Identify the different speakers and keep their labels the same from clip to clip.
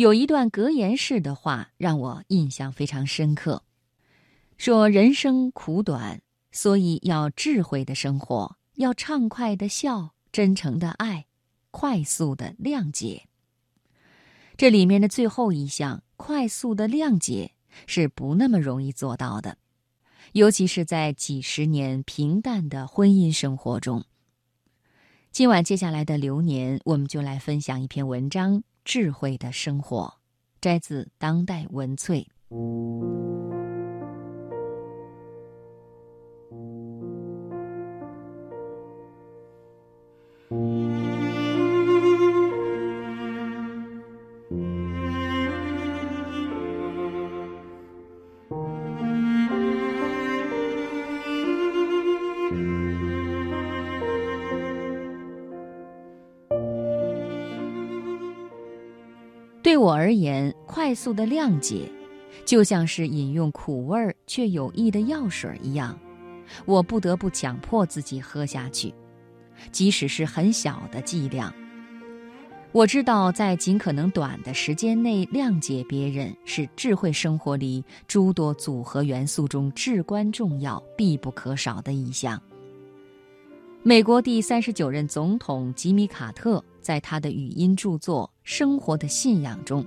Speaker 1: 有一段格言式的话让我印象非常深刻，说人生苦短，所以要智慧的生活，要畅快的笑，真诚的爱，快速的谅解。这里面的最后一项，快速的谅解，是不那么容易做到的，尤其是在几十年平淡的婚姻生活中。今晚接下来的流年，我们就来分享一篇文章。智慧的生活，摘自当代文萃。我而言，快速的谅解，就像是饮用苦味却有益的药水一样，我不得不强迫自己喝下去，即使是很小的剂量。我知道，在尽可能短的时间内谅解别人，是智慧生活里诸多组合元素中至关重要、必不可少的一项。美国第三十九任总统吉米·卡特在他的语音著作《生活的信仰》中，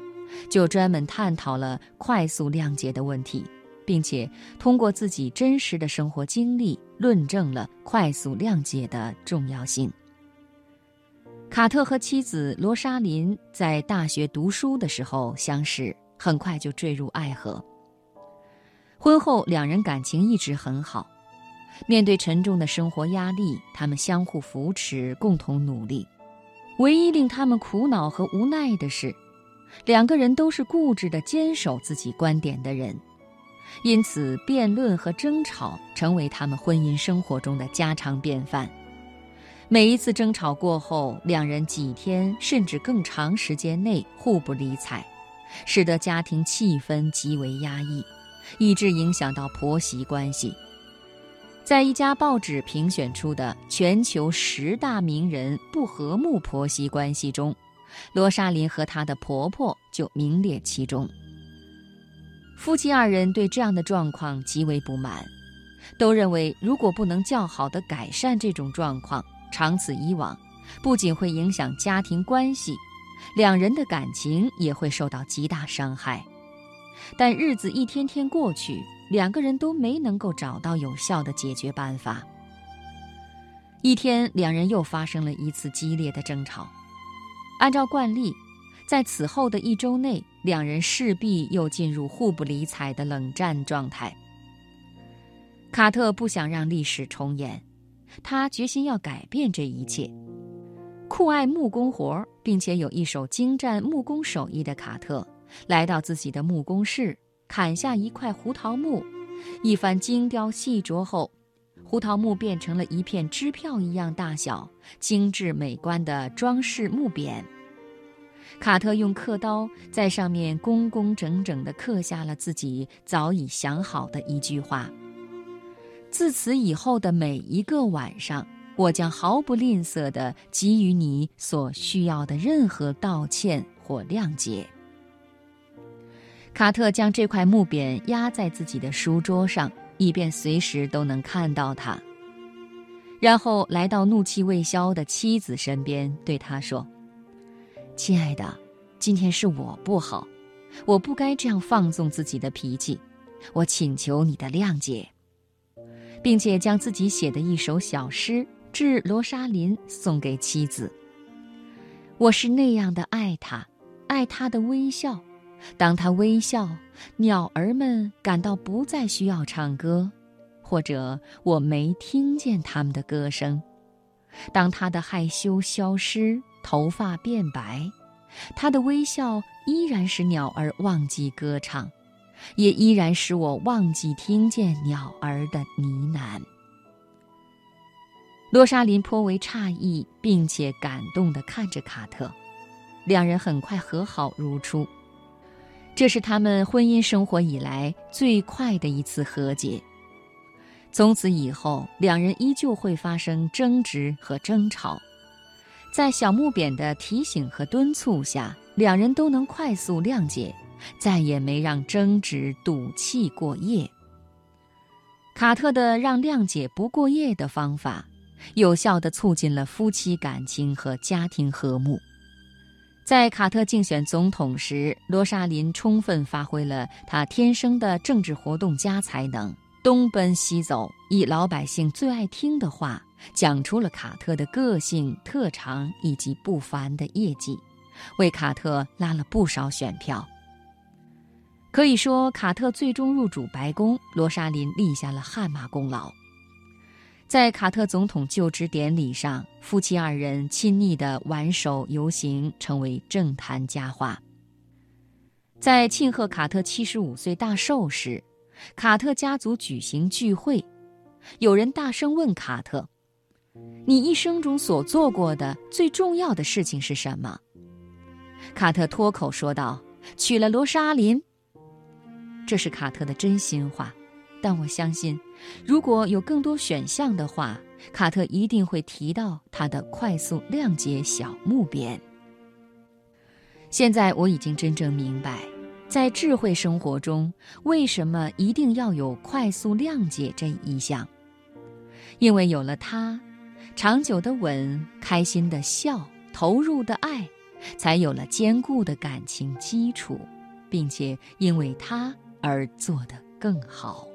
Speaker 1: 就专门探讨了快速谅解的问题，并且通过自己真实的生活经历，论证了快速谅解的重要性。卡特和妻子罗莎琳在大学读书的时候相识，很快就坠入爱河。婚后，两人感情一直很好。面对沉重的生活压力，他们相互扶持，共同努力。唯一令他们苦恼和无奈的是，两个人都是固执的坚守自己观点的人，因此辩论和争吵成为他们婚姻生活中的家常便饭。每一次争吵过后，两人几天甚至更长时间内互不理睬，使得家庭气氛极为压抑，以致影响到婆媳关系。在一家报纸评选出的全球十大名人不和睦婆媳关系中，罗莎琳和她的婆婆就名列其中。夫妻二人对这样的状况极为不满，都认为如果不能较好的改善这种状况，长此以往，不仅会影响家庭关系，两人的感情也会受到极大伤害。但日子一天天过去。两个人都没能够找到有效的解决办法。一天，两人又发生了一次激烈的争吵。按照惯例，在此后的一周内，两人势必又进入互不理睬的冷战状态。卡特不想让历史重演，他决心要改变这一切。酷爱木工活并且有一手精湛木工手艺的卡特，来到自己的木工室。砍下一块胡桃木，一番精雕细琢后，胡桃木变成了一片支票一样大小、精致美观的装饰木匾。卡特用刻刀在上面工工整整地刻下了自己早已想好的一句话：“自此以后的每一个晚上，我将毫不吝啬地给予你所需要的任何道歉或谅解。”卡特将这块木匾压在自己的书桌上，以便随时都能看到它。然后来到怒气未消的妻子身边，对他说：“亲爱的，今天是我不好，我不该这样放纵自己的脾气，我请求你的谅解。”并且将自己写的一首小诗致罗莎琳送给妻子。我是那样的爱他，爱他的微笑。当他微笑，鸟儿们感到不再需要唱歌，或者我没听见他们的歌声。当他的害羞消失，头发变白，他的微笑依然使鸟儿忘记歌唱，也依然使我忘记听见鸟儿的呢喃。罗莎琳颇为诧异，并且感动地看着卡特，两人很快和好如初。这是他们婚姻生活以来最快的一次和解。从此以后，两人依旧会发生争执和争吵。在小木匾的提醒和敦促下，两人都能快速谅解，再也没让争执赌气过夜。卡特的让谅解不过夜的方法，有效地促进了夫妻感情和家庭和睦。在卡特竞选总统时，罗莎琳充分发挥了他天生的政治活动家才能，东奔西走，以老百姓最爱听的话，讲出了卡特的个性特长以及不凡的业绩，为卡特拉了不少选票。可以说，卡特最终入主白宫，罗莎琳立下了汗马功劳。在卡特总统就职典礼上，夫妻二人亲昵的挽手游行，成为政坛佳话。在庆贺卡特七十五岁大寿时，卡特家族举行聚会，有人大声问卡特：“你一生中所做过的最重要的事情是什么？”卡特脱口说道：“娶了罗莎琳。”这是卡特的真心话。但我相信，如果有更多选项的话，卡特一定会提到他的快速谅解小木边。现在我已经真正明白，在智慧生活中，为什么一定要有快速谅解这一项？因为有了它，长久的吻、开心的笑、投入的爱，才有了坚固的感情基础，并且因为它而做得更好。